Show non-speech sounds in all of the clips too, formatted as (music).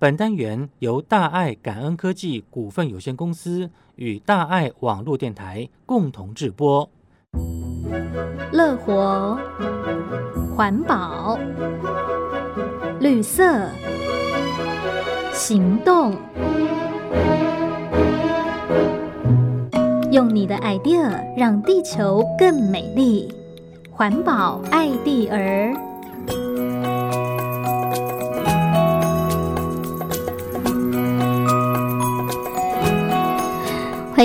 本单元由大爱感恩科技股份有限公司与大爱网络电台共同制播。乐活、环保、绿色、行动，用你的 idea 让地球更美丽。环保爱地儿。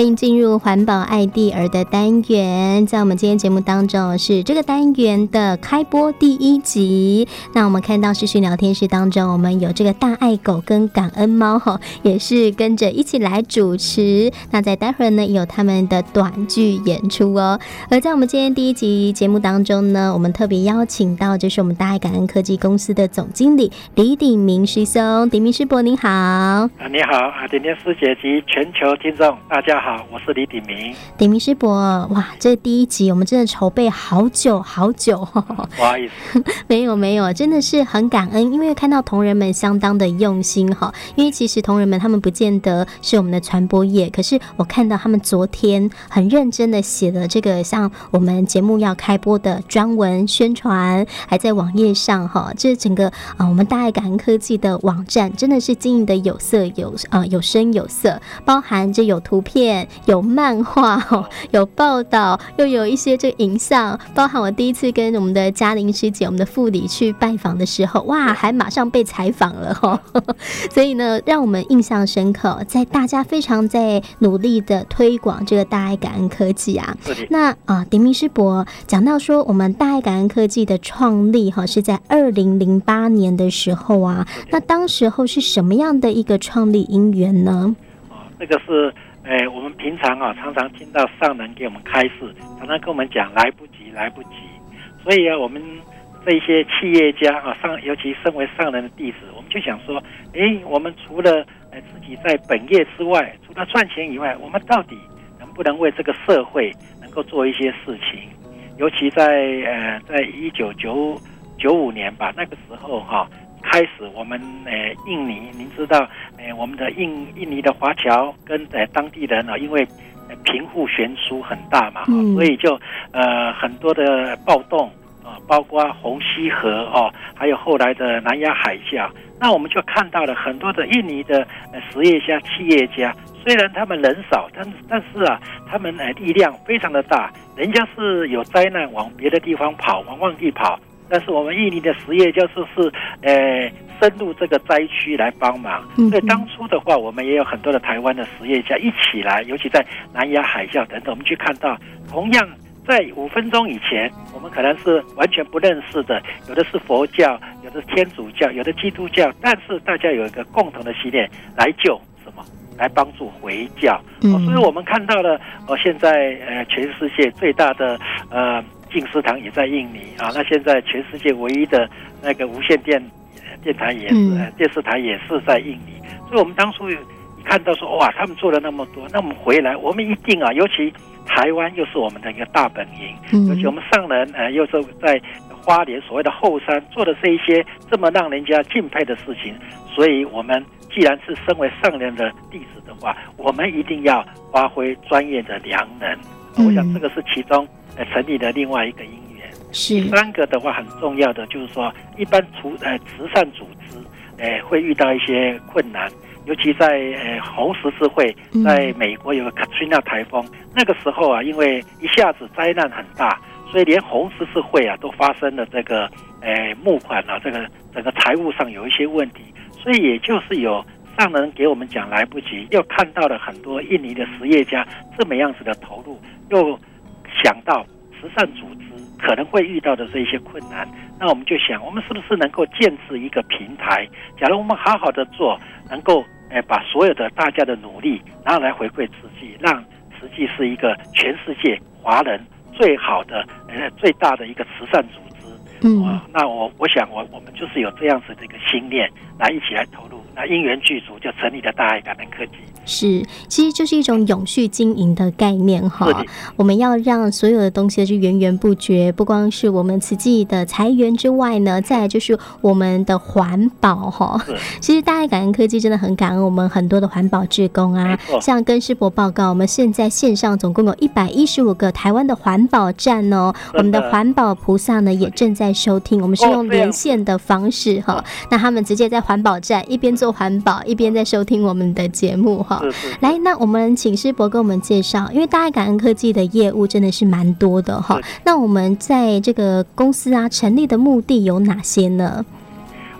欢迎进入环保爱地儿的单元，在我们今天节目当中是这个单元的开播第一集。那我们看到视讯聊天室当中，我们有这个大爱狗跟感恩猫哈，也是跟着一起来主持。那在待会儿呢，有他们的短剧演出哦。而在我们今天第一集节目当中呢，我们特别邀请到就是我们大爱感恩科技公司的总经理李鼎铭师兄，鼎铭师伯您好。啊，你好啊，点点师姐及全球听众大家好。好，我是李鼎明。鼎明师伯，哇，这第一集我们真的筹备好久好久。(laughs) 不好意思，(laughs) 没有没有，真的是很感恩，因为看到同仁们相当的用心哈。因为其实同仁们他们不见得是我们的传播业，可是我看到他们昨天很认真的写了这个像我们节目要开播的专文宣传，还在网页上哈。这整个啊，我们大爱感恩科技的网站真的是经营的有色有啊有声有色，包含这有图片。有漫画哦，有报道，又有一些这个影像，包含我第一次跟我们的嘉玲师姐、我们的副理去拜访的时候，哇，还马上被采访了哈。(laughs) 所以呢，让我们印象深刻，在大家非常在努力的推广这个大爱感恩科技啊。那啊，迪明师伯讲到说，我们大爱感恩科技的创立哈是在二零零八年的时候啊，那当时候是什么样的一个创立因缘呢？哦，这个是。哎，我们平常啊，常常听到上人给我们开示，常常跟我们讲来不及，来不及。所以啊，我们这些企业家啊，上尤其身为上人的弟子，我们就想说，哎，我们除了自己在本业之外，除了赚钱以外，我们到底能不能为这个社会能够做一些事情？尤其在呃，在一九九九五年吧，那个时候哈、开始，我们呃印尼，您知道，呃我们的印印尼的华侨跟呃当地人啊，因为贫富悬殊很大嘛，嗯、所以就呃很多的暴动啊，包括红溪河哦，还有后来的南亚海啸，那我们就看到了很多的印尼的实业家、企业家，虽然他们人少，但但是啊，他们呃力量非常的大，人家是有灾难往别的地方跑，往外地跑。但是我们印尼的实业就是是，呃，深入这个灾区来帮忙。所以当初的话，我们也有很多的台湾的实业家一起来，尤其在南亚海啸等等，我们去看到，同样在五分钟以前，我们可能是完全不认识的，有的是佛教，有的是天主教，有的基督教，但是大家有一个共同的信念，来救什么？来帮助回教。哦，所以我们看到了，哦，现在呃，全世界最大的呃。静思堂也在印尼啊，那现在全世界唯一的那个无线电电台也是、嗯、电视台也是在印尼，所以我们当初一看到说哇，他们做了那么多，那我们回来我们一定啊，尤其台湾又是我们的一个大本营，嗯、尤其我们上人呃又是在花莲所谓的后山做的这一些这么让人家敬佩的事情，所以我们既然是身为上人的弟子的话，我们一定要发挥专业的良能，嗯、我想这个是其中。呃，成立的另外一个因缘是第三个的话，很重要的就是说，一般除呃慈善组织，呃会遇到一些困难，尤其在呃红十字会在美国有个 Katrina 台风，那个时候啊，因为一下子灾难很大，所以连红十字会啊都发生了这个呃募款啊，这个整个财务上有一些问题，所以也就是有上人给我们讲来不及，又看到了很多印尼的实业家这么样子的投入，又。想到慈善组织可能会遇到的这一些困难，那我们就想，我们是不是能够建置一个平台？假如我们好好的做，能够诶把所有的大家的努力，然后来回馈慈济，让慈济是一个全世界华人最好的呃最大的一个慈善组织。嗯，那我我想我我们就是有这样子的一个心念，来一起来投入那因缘具足，就成立了大爱感恩科技。是，其实就是一种永续经营的概念哈。我们要让所有的东西是源源不绝，不光是我们慈济的财源之外呢，再来就是我们的环保哈。其实大爱感恩科技真的很感恩我们很多的环保志工啊，像跟师伯报告，我们现在线上总共有一百一十五个台湾的环保站哦，我们的环保菩萨呢也正在收听，我们是用连线的方式哈，那他们直接在环保站一边做环保，一边在收听我们的节目哈。是是来，那我们请师伯给我们介绍，因为大爱感恩科技的业务真的是蛮多的哈。那我们在这个公司啊成立的目的有哪些呢？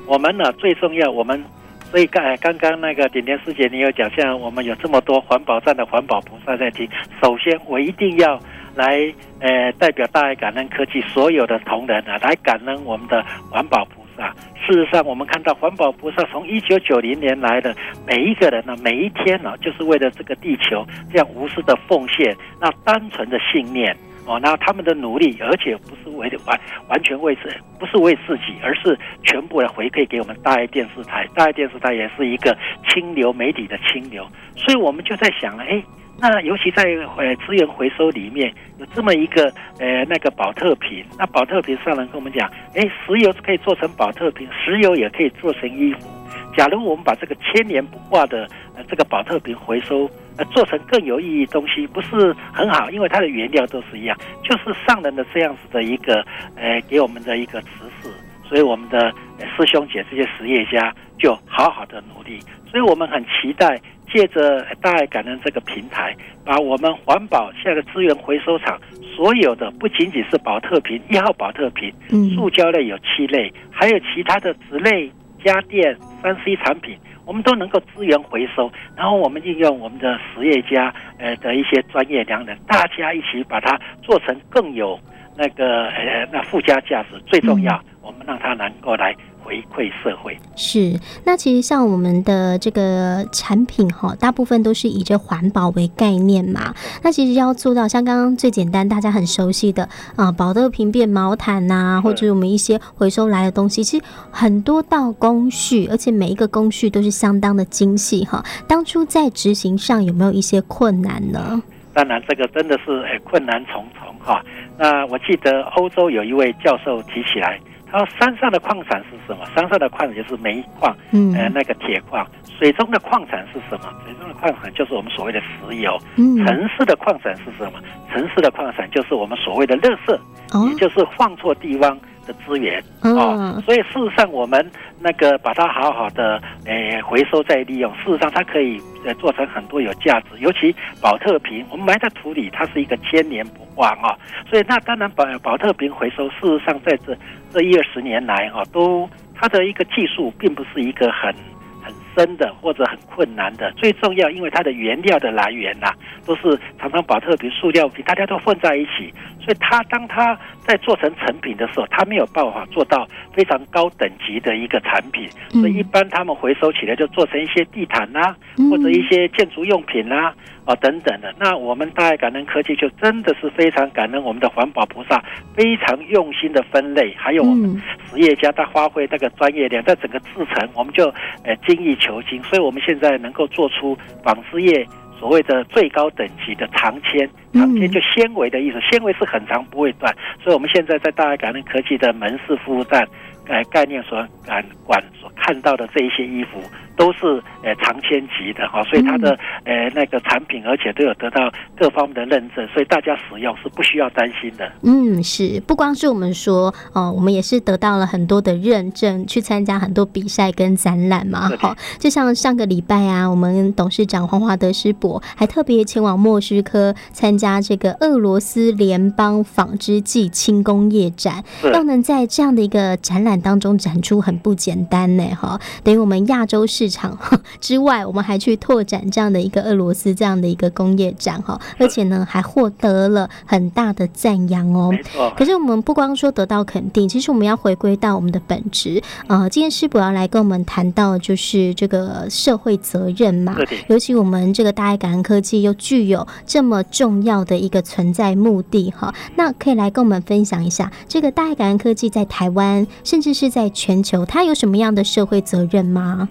我们呢最重要，我们所以刚刚刚那个点点师姐你有讲，像我们有这么多环保站的环保菩萨在听，首先我一定要来呃代表大爱感恩科技所有的同仁啊，来感恩我们的环保菩萨。事实上，我们看到环保菩萨从一九九零年来的每一个人呢，每一天呢，就是为了这个地球这样无私的奉献，那单纯的信念。哦，那他们的努力，而且不是为完完全为自，不是为自己，而是全部的回馈给我们大爱电视台。大爱电视台也是一个清流媒体的清流，所以我们就在想了，哎。那尤其在呃资源回收里面有这么一个呃那个宝特瓶，那宝特瓶上人跟我们讲，哎，石油可以做成宝特瓶，石油也可以做成衣服。假如我们把这个千年不化的呃这个宝特瓶回收，呃做成更有意义的东西，不是很好？因为它的原料都是一样，就是上人的这样子的一个呃给我们的一个指示，所以我们的师兄姐这些实业家就好好的努力，所以我们很期待。借着大爱感恩这个平台，把我们环保现在的资源回收厂所有的，不仅仅是保特瓶一号保特瓶，塑胶类有七类，还有其他的纸类、家电、三 C 产品，我们都能够资源回收。然后我们应用我们的实业家呃的一些专业良人，大家一起把它做成更有那个呃那附加价值。最重要，我们让它能够来。回馈社会是，那其实像我们的这个产品哈，大部分都是以这环保为概念嘛。那其实要做到像刚刚最简单，大家很熟悉的啊，宝特瓶变毛毯呐，或者我们一些回收来的东西，其实很多道工序，而且每一个工序都是相当的精细哈。当初在执行上有没有一些困难呢？当然，这个真的是诶困难重重哈。那我记得欧洲有一位教授提起来。然后山上的矿产是什么？山上的矿产就是煤矿，嗯，呃，那个铁矿。水中的矿产是什么？水中的矿产就是我们所谓的石油。嗯，城市的矿产是什么？城市的矿产就是我们所谓的垃圾，哦，也就是放错地方的资源。哦，所以事实上我们那个把它好好的呃回收再利用，事实上它可以呃做成很多有价值。尤其宝特瓶，我们埋在土里，它是一个千年不化啊。所以那当然宝宝特瓶回收，事实上在这。这一二十年来，哈，都它的一个技术并不是一个很很深的或者很困难的。最重要，因为它的原料的来源呐、啊，都是常常宝特瓶、塑料瓶，大家都混在一起，所以它当它在做成成品的时候，它没有办法做到非常高等级的一个产品。所以一般他们回收起来就做成一些地毯呐、啊，或者一些建筑用品呐、啊。哦，等等的，那我们大爱感恩科技就真的是非常感恩我们的环保菩萨，非常用心的分类，还有我们实业家他发挥那个专业量，在整个制成我们就呃精益求精，所以我们现在能够做出纺织业所谓的最高等级的长纤，长纤就纤维的意思，纤维是很长不会断，所以我们现在在大爱感恩科技的门市服务站，呃概念所感管所看到的这一些衣服。都是呃长签级的哈，所以它的呃那个产品，而且都有得到各方面的认证，所以大家使用是不需要担心的。嗯，是不光是我们说哦，我们也是得到了很多的认证，去参加很多比赛跟展览嘛。好，就像上个礼拜啊，我们董事长黄华德师伯还特别前往莫斯科参加这个俄罗斯联邦纺织暨轻工业展，要能在这样的一个展览当中展出，很不简单呢。哈，等于我们亚洲市。市场 (laughs) 之外，我们还去拓展这样的一个俄罗斯这样的一个工业展哈，而且呢还获得了很大的赞扬哦。可是我们不光说得到肯定，其实我们要回归到我们的本质。呃，今天师伯要来跟我们谈到就是这个社会责任嘛，尤其我们这个大爱感恩科技又具有这么重要的一个存在目的哈。那可以来跟我们分享一下，这个大爱感恩科技在台湾甚至是在全球，它有什么样的社会责任吗？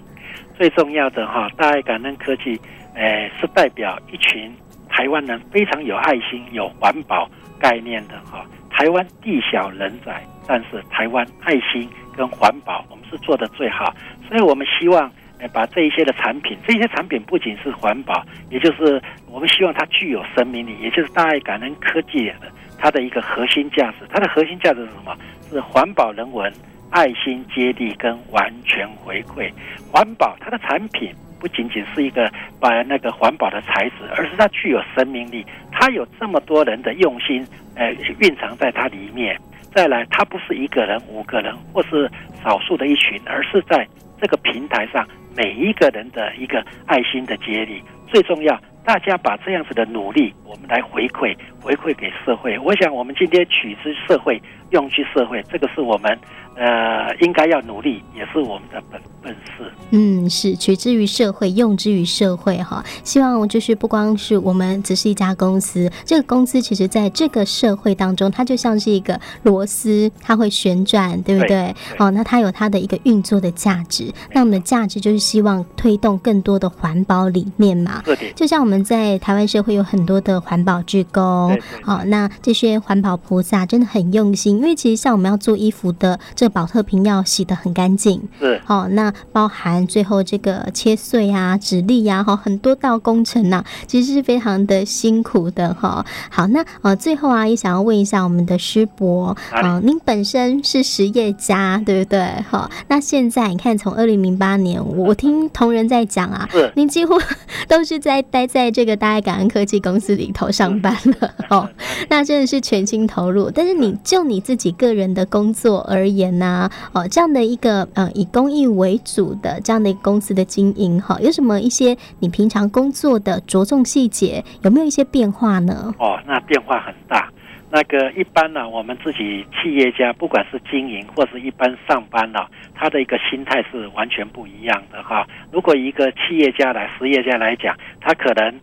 最重要的哈，大爱感恩科技，诶，是代表一群台湾人非常有爱心、有环保概念的哈。台湾地小人窄，但是台湾爱心跟环保，我们是做得最好。所以我们希望，诶，把这一些的产品，这些产品不仅是环保，也就是我们希望它具有生命力，也就是大爱感恩科技的它的一个核心价值。它的核心价值是什么？是环保人文、爱心接力跟完全回馈。环保它的产品不仅仅是一个把那个环保的材质，而是它具有生命力，它有这么多人的用心。呃，蕴藏在它里面。再来，它不是一个人、五个人，或是少数的一群，而是在这个平台上每一个人的一个爱心的接力。最重要，大家把这样子的努力，我们来回馈，回馈给社会。我想，我们今天取之社会，用之社会，这个是我们。呃，应该要努力，也是我们的本本事。嗯，是取之于社会，用之于社会哈。希望就是不光是我们只是一家公司，这个公司其实在这个社会当中，它就像是一个螺丝，它会旋转，对不对？哦，那它有它的一个运作的价值。那我们的价值就是希望推动更多的环保理念嘛。对。就像我们在台湾社会有很多的环保志工，好，那这些环保菩萨真的很用心，因为其实像我们要做衣服的。这个宝特瓶要洗得很干净，是好，那包含最后这个切碎啊、纸粒呀，哈，很多道工程呐，其实是非常的辛苦的哈。好，那呃，最后啊，也想要问一下我们的师伯啊，您本身是实业家，对不对？哈，那现在你看，从二零零八年，我听同仁在讲啊，您几乎 (laughs) 都是在待在这个大爱感恩科技公司里头上班了哦，那真的是全心投入。但是你就你自己个人的工作而言，呢哦，这样的一个呃以公益为主的这样的一个公司的经营哈，有什么一些你平常工作的着重细节，有没有一些变化呢？哦，那变化很大。那个一般呢，我们自己企业家，不管是经营或是一般上班呢，他的一个心态是完全不一样的哈。如果一个企业家来实业家来讲，他可能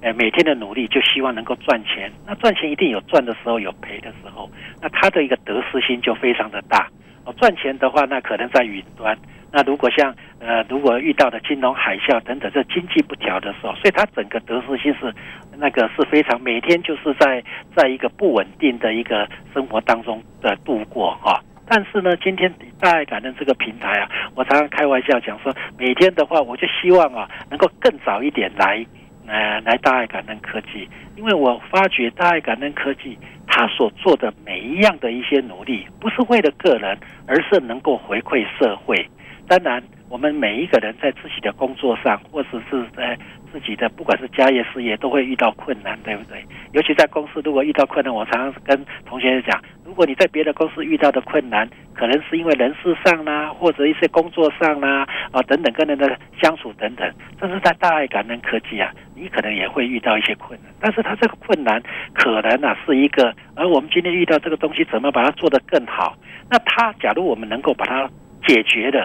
呃每天的努力就希望能够赚钱，那赚钱一定有赚的时候，有赔的时候，那他的一个得失心就非常的大。哦赚钱的话，那可能在云端。那如果像呃，如果遇到的金融海啸等等，这经济不调的时候，所以他整个得失心是那个是非常每天就是在在一个不稳定的一个生活当中的度过哈。但是呢，今天大爱感恩这个平台啊，我常常开玩笑讲说，每天的话，我就希望啊，能够更早一点来呃来大爱感恩科技，因为我发觉大爱感恩科技。他所做的每一样的一些努力，不是为了个人，而是能够回馈社会。当然，我们每一个人在自己的工作上，或者是在自己的不管是家业事业，都会遇到困难，对不对？尤其在公司，如果遇到困难，我常常跟同学讲，如果你在别的公司遇到的困难，可能是因为人事上啦，或者一些工作上啦，啊等等跟人的相处等等，但是在大爱感恩科技啊，你可能也会遇到一些困难。但是他这个困难可能啊是一个，而我们今天遇到这个东西，怎么把它做得更好？那他假如我们能够把它解决的，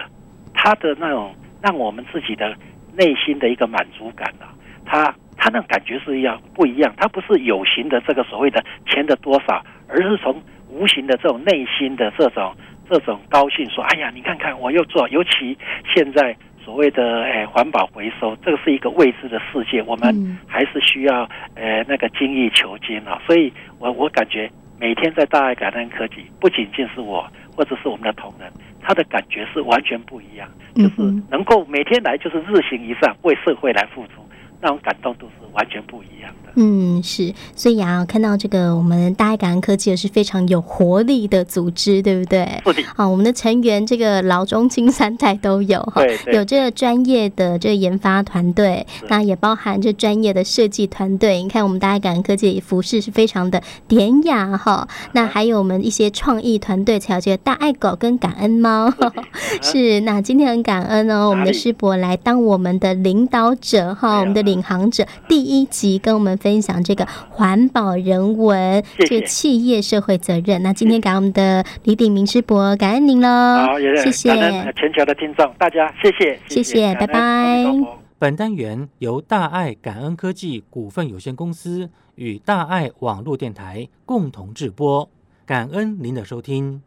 他的那种让我们自己的。内心的一个满足感啊，他他那感觉是一样不一样，他不是有形的这个所谓的钱的多少，而是从无形的这种内心的这种这种高兴，说哎呀，你看看我又做，尤其现在所谓的诶环保回收，这个是一个未知的世界，我们还是需要呃那个精益求精啊，所以我我感觉每天在大爱感恩科技，不仅仅是我或者是我们的同仁。他的感觉是完全不一样，就是能够每天来，就是日行一善，为社会来付出，那种感动都是完全不一样的。嗯，是，所以啊，看到这个我们大爱感恩科技也是非常有活力的组织，对不对？好，我们的成员这个老中青三代都有哈，有这个专业的这个研发团队，那也包含这专业的设计团队。你看，我们大爱感恩科技服饰是非常的典雅哈。那还有我们一些创意团队，才有这个大爱狗跟感恩猫。(laughs) 是，那今天很感恩哦，我们的师伯来当我们的领导者哈，我们的领航者，第一集跟我们。分享这个环保人文，谢谢这个企业社会责任。那今天感恩我们的李鼎铭师伯，感恩您喽。好，谢谢全球的听众，大家谢谢，谢谢，拜拜。本单元由大爱感恩科技股份有限公司与大爱网络电台共同制播，感恩您的收听。